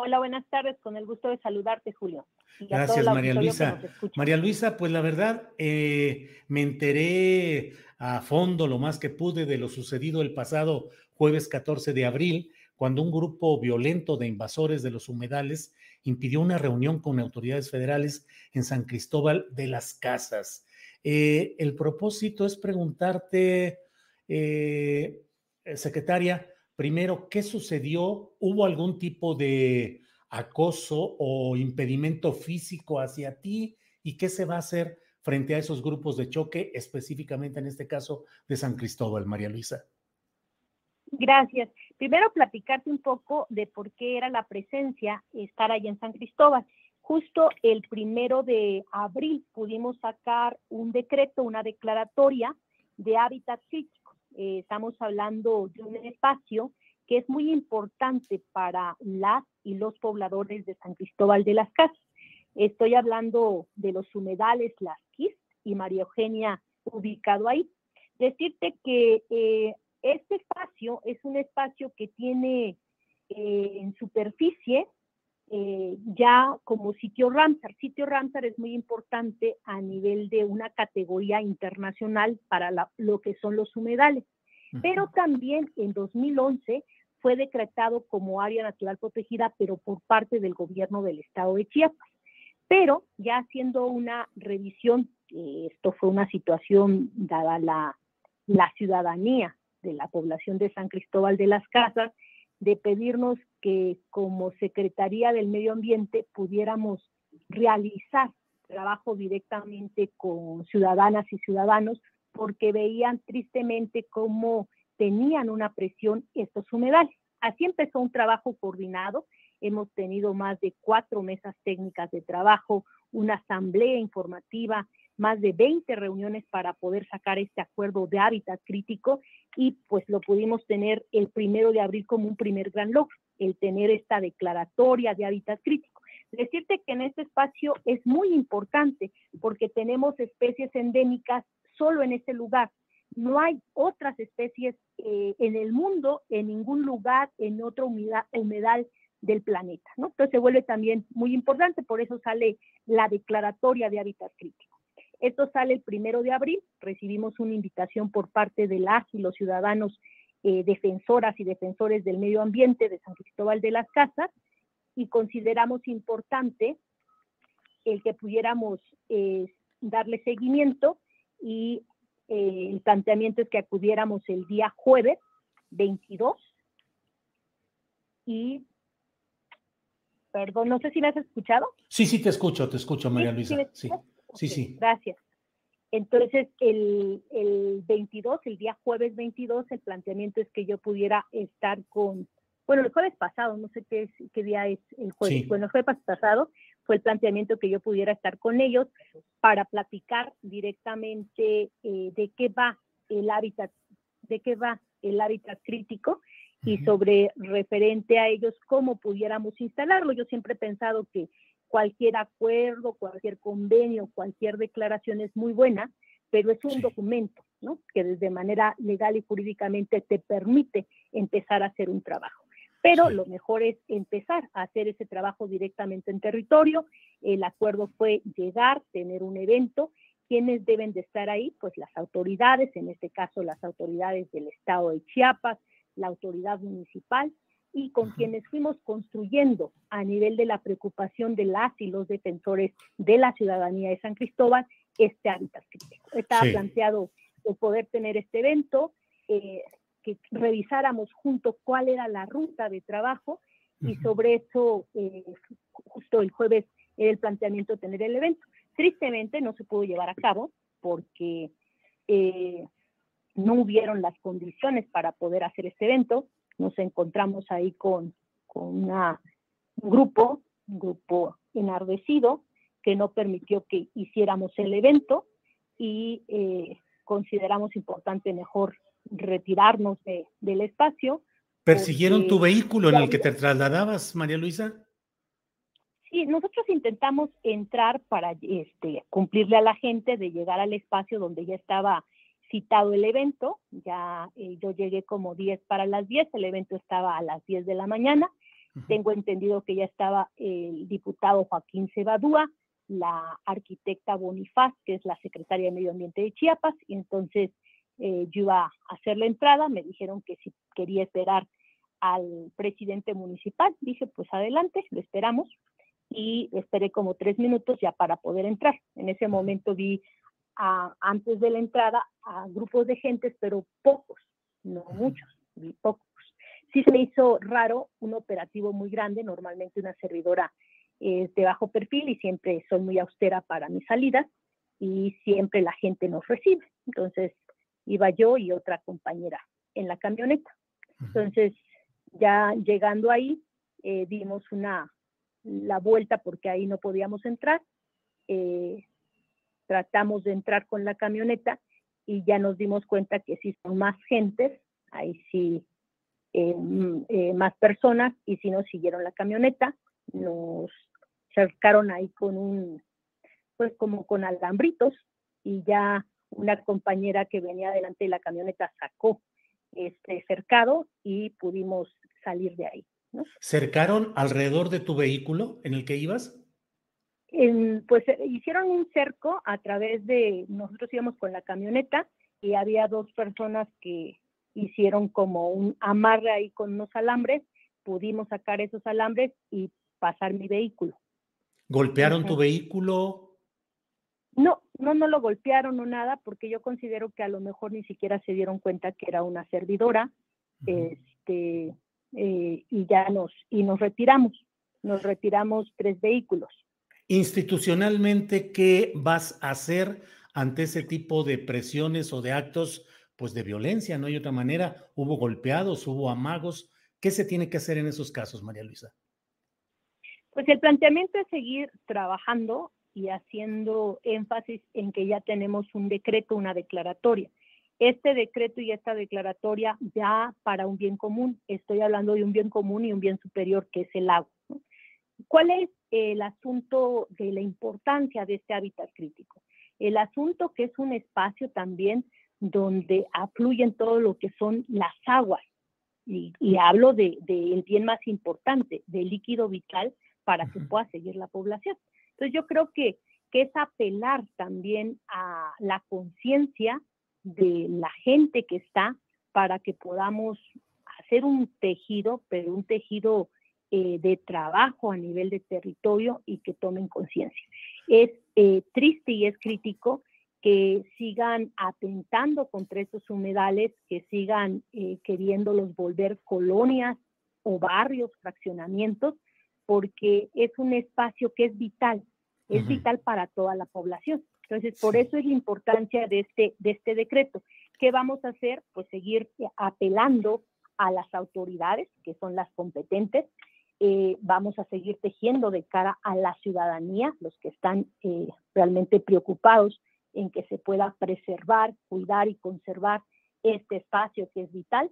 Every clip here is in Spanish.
Hola, buenas tardes. Con el gusto de saludarte, Julio. Gracias, María Luisa. María Luisa, pues la verdad, eh, me enteré a fondo lo más que pude de lo sucedido el pasado jueves 14 de abril, cuando un grupo violento de invasores de los humedales impidió una reunión con autoridades federales en San Cristóbal de las Casas. Eh, el propósito es preguntarte, eh, secretaria, Primero, ¿qué sucedió? ¿Hubo algún tipo de acoso o impedimento físico hacia ti? ¿Y qué se va a hacer frente a esos grupos de choque, específicamente en este caso de San Cristóbal, María Luisa? Gracias. Primero platicarte un poco de por qué era la presencia estar ahí en San Cristóbal. Justo el primero de abril pudimos sacar un decreto, una declaratoria de hábitat eh, estamos hablando de un espacio que es muy importante para las y los pobladores de San Cristóbal de las Casas. Estoy hablando de los humedales Las Quis y María Eugenia ubicado ahí. Decirte que eh, este espacio es un espacio que tiene eh, en superficie eh, ya como sitio Ramsar. Sitio Ramsar es muy importante a nivel de una categoría internacional para lo que son los humedales. Pero también en 2011 fue decretado como área natural protegida, pero por parte del gobierno del estado de Chiapas. Pero ya haciendo una revisión, eh, esto fue una situación dada la, la ciudadanía de la población de San Cristóbal de las Casas, de pedirnos que como Secretaría del Medio Ambiente pudiéramos realizar trabajo directamente con ciudadanas y ciudadanos porque veían tristemente cómo tenían una presión estos humedales. Así empezó un trabajo coordinado. Hemos tenido más de cuatro mesas técnicas de trabajo, una asamblea informativa, más de 20 reuniones para poder sacar este acuerdo de hábitat crítico y pues lo pudimos tener el primero de abril como un primer gran logro, el tener esta declaratoria de hábitat crítico. Decirte que en este espacio es muy importante porque tenemos especies endémicas solo en este lugar. No hay otras especies eh, en el mundo, en ningún lugar, en otro humedal del planeta. Entonces se vuelve también muy importante, por eso sale la declaratoria de hábitat crítico. Esto sale el primero de abril. Recibimos una invitación por parte de las y los ciudadanos eh, defensoras y defensores del medio ambiente de San Cristóbal de las Casas y consideramos importante el que pudiéramos eh, darle seguimiento y eh, el planteamiento es que acudiéramos el día jueves 22 y perdón, no sé si me has escuchado. Sí, sí, te escucho, te escucho, María Luisa. Sí. Sí, sí. Gracias. Entonces, el, el 22, el día jueves 22, el planteamiento es que yo pudiera estar con, bueno, el jueves pasado, no sé qué, qué día es el jueves, bueno, el jueves pasado fue el planteamiento que yo pudiera estar con ellos para platicar directamente eh, de qué va el hábitat, de qué va el hábitat crítico y sobre referente a ellos cómo pudiéramos instalarlo. Yo siempre he pensado que cualquier acuerdo, cualquier convenio, cualquier declaración es muy buena, pero es un documento, ¿no? Que desde manera legal y jurídicamente te permite empezar a hacer un trabajo. pero lo mejor es empezar a hacer ese trabajo directamente en territorio. El acuerdo fue llegar, tener un evento. ¿Quiénes deben de estar ahí? Pues las autoridades, en este caso las autoridades del estado de Chiapas, la autoridad municipal y con quienes fuimos construyendo a nivel de la preocupación de las y los defensores de la ciudadanía de San Cristóbal este hábitat crítico. Estaba planteado el poder tener este evento, eh, que revisáramos juntos cuál era la ruta de trabajo y sobre eso, eh, justo el jueves, era el planteamiento de tener el evento. Tristemente no se pudo llevar a cabo porque eh, no hubieron las condiciones para poder hacer este evento. Nos encontramos ahí con, con un grupo, un grupo enardecido, que no permitió que hiciéramos el evento y eh, consideramos importante mejor retirarnos del espacio. ¿Persiguieron tu vehículo en el que te trasladabas, María Luisa? Sí, nosotros intentamos entrar para este, cumplirle a la gente de llegar al espacio donde ya estaba citado el evento. Ya eh, yo llegué como 10 para las 10, el evento estaba a las 10 de la mañana. Tengo entendido que ya estaba el diputado Joaquín Cebadúa, la arquitecta Bonifaz, que es la secretaria de Medio Ambiente de Chiapas, y entonces eh, yo iba a hacer la entrada, me dijeron que si quería esperar al presidente municipal, dije pues adelante, lo esperamos, y esperé como tres minutos ya para poder entrar. En ese momento vi antes de la entrada a grupos de gentes, pero pocos, no muchos, vi pocos. Sí se me hizo raro un operativo muy grande, normalmente una servidora es de bajo perfil y siempre soy muy austera para mis salidas y siempre la gente nos recibe. Entonces iba yo y otra compañera en la camioneta. Entonces ya llegando ahí eh, dimos una la vuelta porque ahí no podíamos entrar. Eh, tratamos de entrar con la camioneta y ya nos dimos cuenta que si son más gentes, ahí sí eh, más personas y si nos siguieron la camioneta, nos cercaron ahí con un, pues como con alambritos y ya una compañera que venía delante de la camioneta sacó este cercado y pudimos salir de ahí. ¿Cercaron alrededor de tu vehículo en el que ibas? Pues eh, hicieron un cerco a través de, nosotros íbamos con la camioneta y había dos personas que hicieron como un amarre ahí con unos alambres, pudimos sacar esos alambres y pasar mi vehículo. ¿Golpearon tu vehículo? No, no, no lo golpearon o nada, porque yo considero que a lo mejor ni siquiera se dieron cuenta que era una servidora, este, eh, y ya nos, y nos retiramos, nos retiramos tres vehículos. Institucionalmente, ¿qué vas a hacer ante ese tipo de presiones o de actos, pues de violencia? No hay otra manera. Hubo golpeados, hubo amagos. ¿Qué se tiene que hacer en esos casos, María Luisa? Pues el planteamiento es seguir trabajando y haciendo énfasis en que ya tenemos un decreto, una declaratoria. Este decreto y esta declaratoria ya para un bien común, estoy hablando de un bien común y un bien superior que es el agua. ¿Cuál es el asunto de la importancia de este hábitat crítico? El asunto que es un espacio también donde afluyen todo lo que son las aguas, y, hablo del de, bien más importante, del líquido vital para que pueda seguir la población. Entonces yo creo que, que es apelar también a la conciencia de la gente que está para que podamos hacer un tejido, pero un tejido eh, de trabajo a nivel de territorio y que tomen conciencia. Es eh, triste y es crítico que sigan atentando contra estos humedales, que sigan eh, queriéndolos volver colonias o barrios, fraccionamientos, porque es un espacio que es vital, es vital para toda la población. Entonces, por eso es la importancia de este, de este decreto. ¿Qué vamos a hacer? Pues seguir apelando a las autoridades, que son las competentes. Eh, vamos a seguir tejiendo de cara a la ciudadanía, los que están eh, realmente preocupados en que se pueda preservar, cuidar y conservar este espacio que es vital.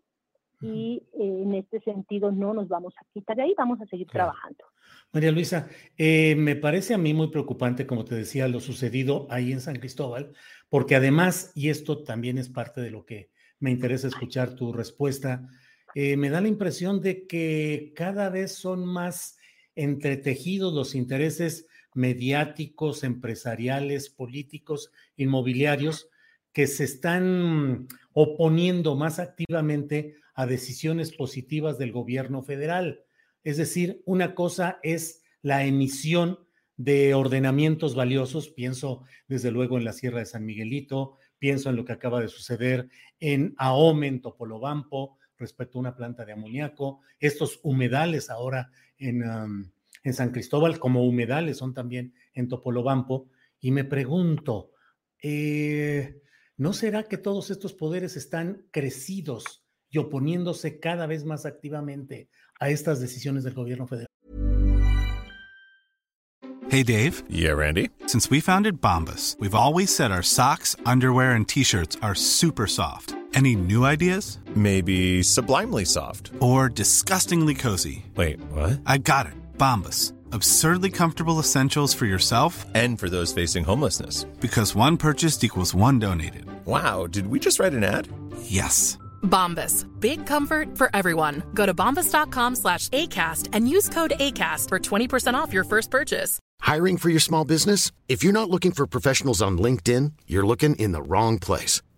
Y eh, en este sentido no nos vamos a quitar de ahí, vamos a seguir trabajando. María Luisa, eh, me parece a mí muy preocupante, como te decía, lo sucedido ahí en San Cristóbal, porque además, y esto también es parte de lo que me interesa escuchar tu respuesta, eh, me da la impresión de que cada vez son más entretejidos los intereses mediáticos, empresariales, políticos, inmobiliarios, que se están oponiendo más activamente a decisiones positivas del gobierno federal. Es decir, una cosa es la emisión de ordenamientos valiosos, pienso desde luego en la Sierra de San Miguelito, pienso en lo que acaba de suceder en Ahome, en Topolobampo, respecto a una planta de amoníaco, estos humedales ahora en, en San Cristóbal como humedales son también en Topolobampo, y me pregunto, eh, ¿no será que todos estos poderes están crecidos y oponiéndose cada vez más activamente a estas decisiones del gobierno federal? Hey Dave. Yeah, Randy. Since we founded Bombas, we've always said our socks, underwear, and t-shirts are super soft. Any new ideas? Maybe sublimely soft. Or disgustingly cozy. Wait, what? I got it. Bombas. Absurdly comfortable essentials for yourself and for those facing homelessness. Because one purchased equals one donated. Wow, did we just write an ad? Yes. Bombas. Big comfort for everyone. Go to bombas.com slash ACAST and use code ACAST for 20% off your first purchase. Hiring for your small business? If you're not looking for professionals on LinkedIn, you're looking in the wrong place.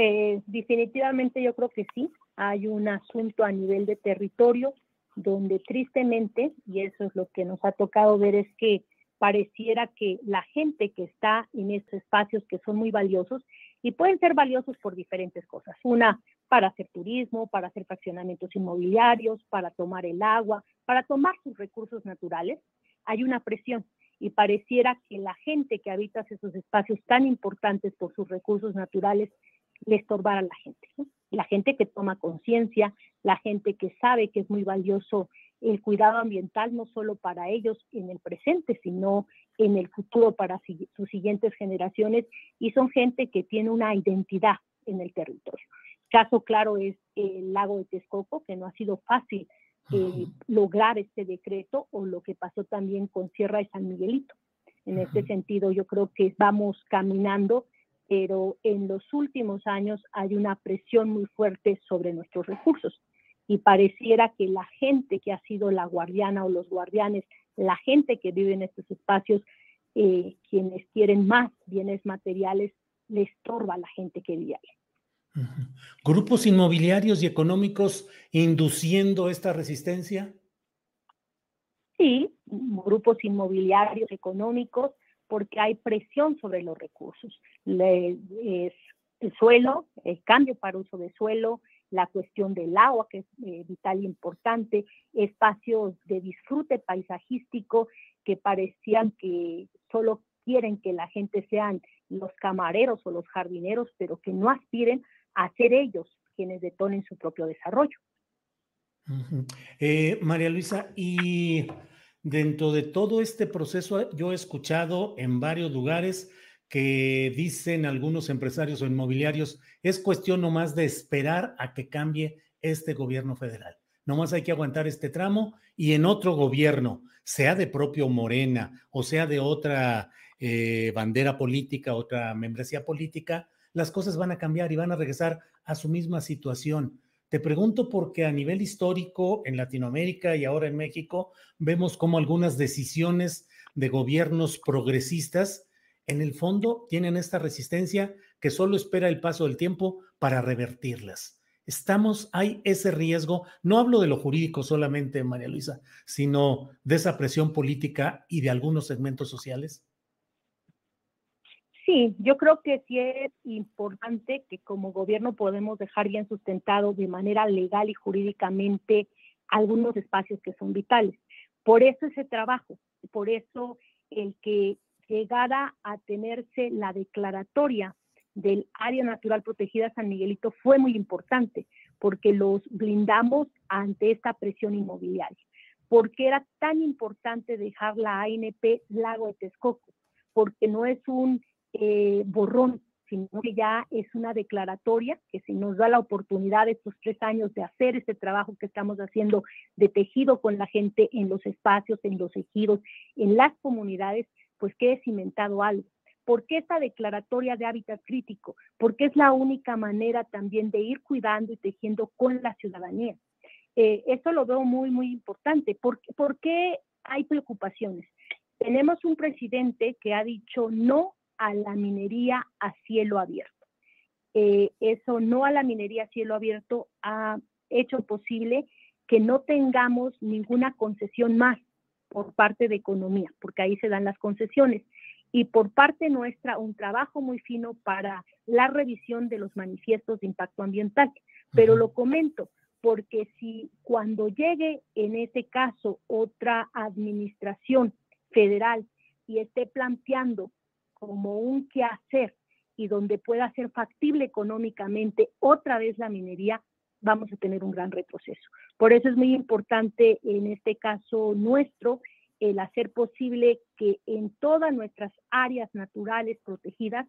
eh, definitivamente yo creo que sí. hay un asunto a nivel de territorio donde tristemente, y eso es lo que nos ha tocado ver, es que pareciera que la gente que está en estos espacios que son muy valiosos y pueden ser valiosos por diferentes cosas. Una, para hacer turismo, para hacer fraccionamientos inmobiliarios, para tomar el agua, para tomar sus recursos naturales, hay una presión y pareciera que la gente que habita esos espacios tan importantes por sus recursos naturales le estorbara a la gente. La gente que toma conciencia, la gente que sabe que es muy valioso el cuidado ambiental, no solo para ellos en el presente, sino en el futuro para sus siguientes generaciones, y son gente que tiene una identidad en el territorio. Caso claro es el lago de Texcoco, que no ha sido fácil eh, lograr este decreto, o lo que pasó también con Sierra de San Miguelito. En este sentido, yo creo que vamos caminando pero en los últimos años hay una presión muy fuerte sobre nuestros recursos y pareciera que la gente que ha sido la guardiana o los guardianes, la gente que vive en estos espacios, eh, quienes quieren más bienes materiales, le estorba a la gente que vive ahí. ¿Grupos inmobiliarios y económicos induciendo esta resistencia? Sí, grupos inmobiliarios económicos porque hay presión sobre los recursos. el suelo, el cambio para uso de suelo, la cuestión del agua, que es eh, vital e importante, espacios de disfrute paisajístico que parecían que solo quieren que la gente sean los camareros o los jardineros, pero que no aspiren a ser ellos quienes detonen su propio desarrollo. Eh, María Luisa, y Dentro de todo este proceso, yo he escuchado en varios lugares que dicen algunos empresarios o inmobiliarios, es cuestión nomás de esperar a que cambie este gobierno federal. Nomás hay que aguantar este tramo y en otro gobierno, sea de propio Morena o sea de otra eh, bandera política, otra membresía política, las cosas van a cambiar y van a regresar a su misma situación. Te pregunto porque a nivel histórico en Latinoamérica y ahora en México vemos como algunas decisiones de gobiernos progresistas en el fondo tienen esta resistencia que solo espera el paso del tiempo para revertirlas. Estamos, hay ese riesgo, no hablo de lo jurídico solamente, María Luisa, sino de esa presión política y de algunos segmentos sociales. Sí, yo creo que sí es importante que como gobierno podemos dejar bien sustentado de manera legal y jurídicamente algunos espacios que son vitales. Por eso ese trabajo, por eso el que llegara a tenerse la declaratoria del área natural protegida San Miguelito fue muy importante, porque los blindamos ante esta presión inmobiliaria. ¿Por qué era tan importante dejar la ANP Lago de Texcoco? Porque no es un eh, borrón, sino que ya es una declaratoria que si nos da la oportunidad estos tres años de hacer este trabajo que estamos haciendo de tejido con la gente en los espacios, en los ejidos, en las comunidades, pues quede cimentado algo. ¿Por qué esta declaratoria de hábitat crítico? Porque es la única manera también de ir cuidando y tejiendo con la ciudadanía. Eh, esto lo veo muy, muy importante. ¿Por, ¿Por qué hay preocupaciones? Tenemos un presidente que ha dicho no a la minería a cielo abierto. Eh, eso no a la minería a cielo abierto ha hecho posible que no tengamos ninguna concesión más por parte de economía, porque ahí se dan las concesiones y por parte nuestra un trabajo muy fino para la revisión de los manifiestos de impacto ambiental. Pero lo comento porque si cuando llegue en ese caso otra administración federal y esté planteando como un quehacer y donde pueda ser factible económicamente otra vez la minería, vamos a tener un gran retroceso. Por eso es muy importante en este caso nuestro el hacer posible que en todas nuestras áreas naturales protegidas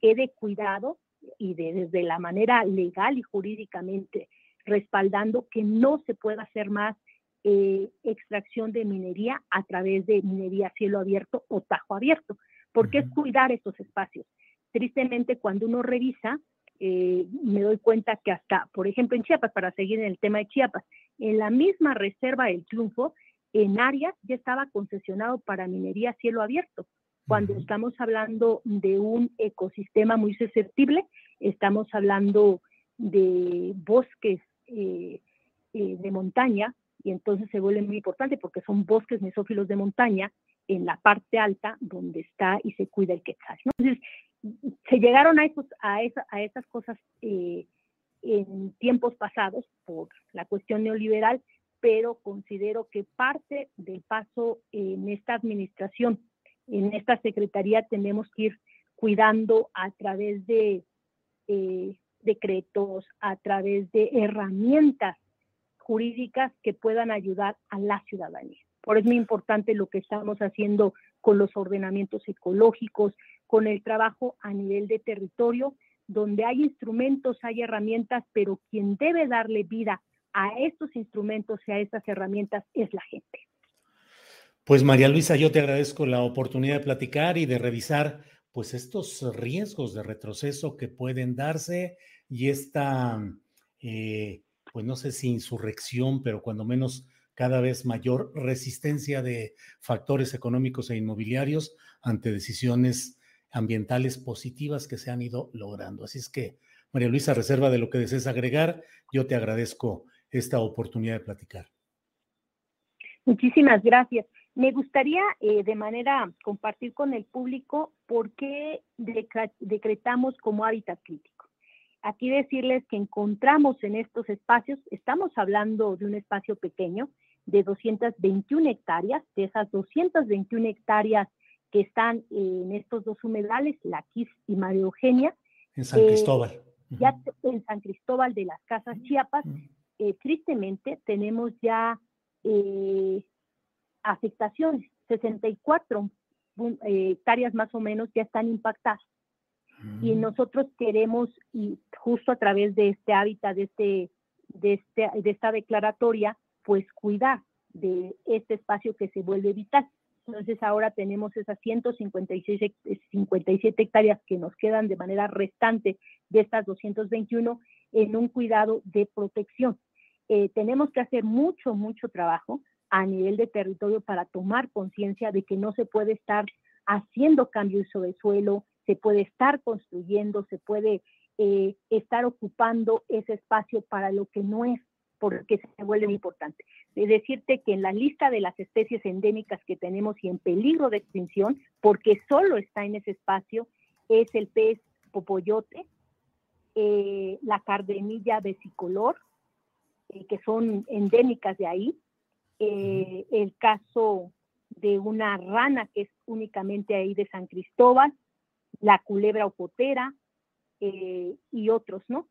quede cuidado y desde la manera legal y jurídicamente respaldando que no se pueda hacer más eh, extracción de minería a través de minería cielo abierto o tajo abierto, porque es cuidar estos espacios. Tristemente, cuando uno revisa, eh, me doy cuenta que hasta, por ejemplo, en Chiapas, para seguir en el tema de Chiapas, en la misma reserva del Triunfo, en áreas ya estaba concesionado para minería a cielo abierto. Cuando estamos hablando de un ecosistema muy susceptible, estamos hablando de bosques eh, eh, de montaña, y entonces se vuelve muy importante porque son bosques mesófilos de montaña en la parte alta donde está y se cuida el quetzal. Entonces, se llegaron a, esos, a, a esas cosas eh, en tiempos pasados por la cuestión neoliberal, pero considero que parte del paso en esta administración, en esta secretaría, tenemos que ir cuidando a través de eh, decretos, a través de herramientas jurídicas que puedan ayudar a la ciudadanía. Por eso es muy importante lo que estamos haciendo con los ordenamientos ecológicos, con el trabajo a nivel de territorio, donde hay instrumentos, hay herramientas, pero quien debe darle vida a estos instrumentos y a estas herramientas es la gente. Pues María Luisa, yo te agradezco la oportunidad de platicar y de revisar pues estos riesgos de retroceso que pueden darse y esta, eh, pues no sé si insurrección, pero cuando menos cada vez mayor resistencia de factores económicos e inmobiliarios ante decisiones ambientales positivas que se han ido logrando. Así es que, María Luisa, reserva de lo que desees agregar, yo te agradezco esta oportunidad de platicar. Muchísimas gracias. Me gustaría eh, de manera compartir con el público por qué decretamos como hábitat crítico. Aquí decirles que encontramos en estos espacios, estamos hablando de un espacio pequeño de 221 hectáreas, de esas 221 hectáreas que están en estos dos humedales, La Quis y María Eugenia. En San Cristóbal. Eh, ya en San Cristóbal de las Casas Chiapas, eh, tristemente tenemos ya eh, afectaciones, 64 eh, hectáreas más o menos ya están impactadas. Y mm. nosotros queremos, y justo a través de este hábitat, de, este, de, este, de esta declaratoria, pues cuidar de este espacio que se vuelve vital. Entonces ahora tenemos esas 156 57 hectáreas que nos quedan de manera restante de estas 221 en un cuidado de protección. Eh, tenemos que hacer mucho, mucho trabajo a nivel de territorio para tomar conciencia de que no se puede estar haciendo cambios sobre suelo, se puede estar construyendo, se puede eh, estar ocupando ese espacio para lo que no es, porque se vuelve importante. De decirte que en la lista de las especies endémicas que tenemos y en peligro de extinción, porque solo está en ese espacio, es el pez popoyote, eh, la cardenilla vesicolor, eh, que son endémicas de ahí. Eh, el caso de una rana que es únicamente ahí de San Cristóbal, la culebra ocotera eh, y otros, ¿no?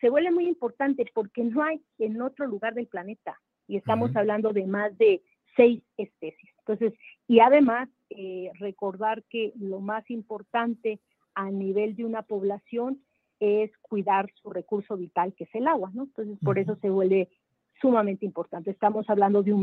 Se vuelve muy importante porque no hay en otro lugar del planeta y estamos hablando de más de seis especies. Entonces, y además eh, recordar que lo más importante a nivel de una población es cuidar su recurso vital, que es el agua, ¿no? Entonces, por eso se vuelve sumamente importante. Estamos hablando de un